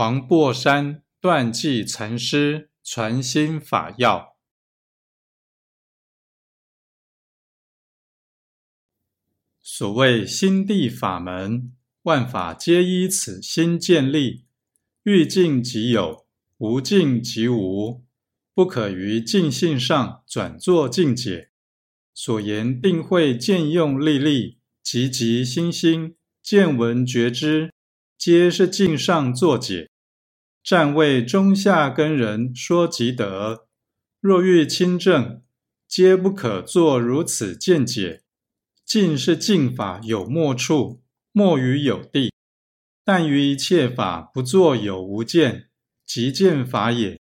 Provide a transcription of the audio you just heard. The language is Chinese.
黄檗山断际禅师传心法要。所谓心地法门，万法皆依此心建立。欲尽即有，无尽即无，不可于尽性上转作尽解。所言定慧见用历历，急急心心见闻觉知。皆是镜上作解，暂为中下根人说即得。若欲亲证，皆不可作如此见解。尽是净法有末处，莫于有地。但于一切法不作有无见，即见法也。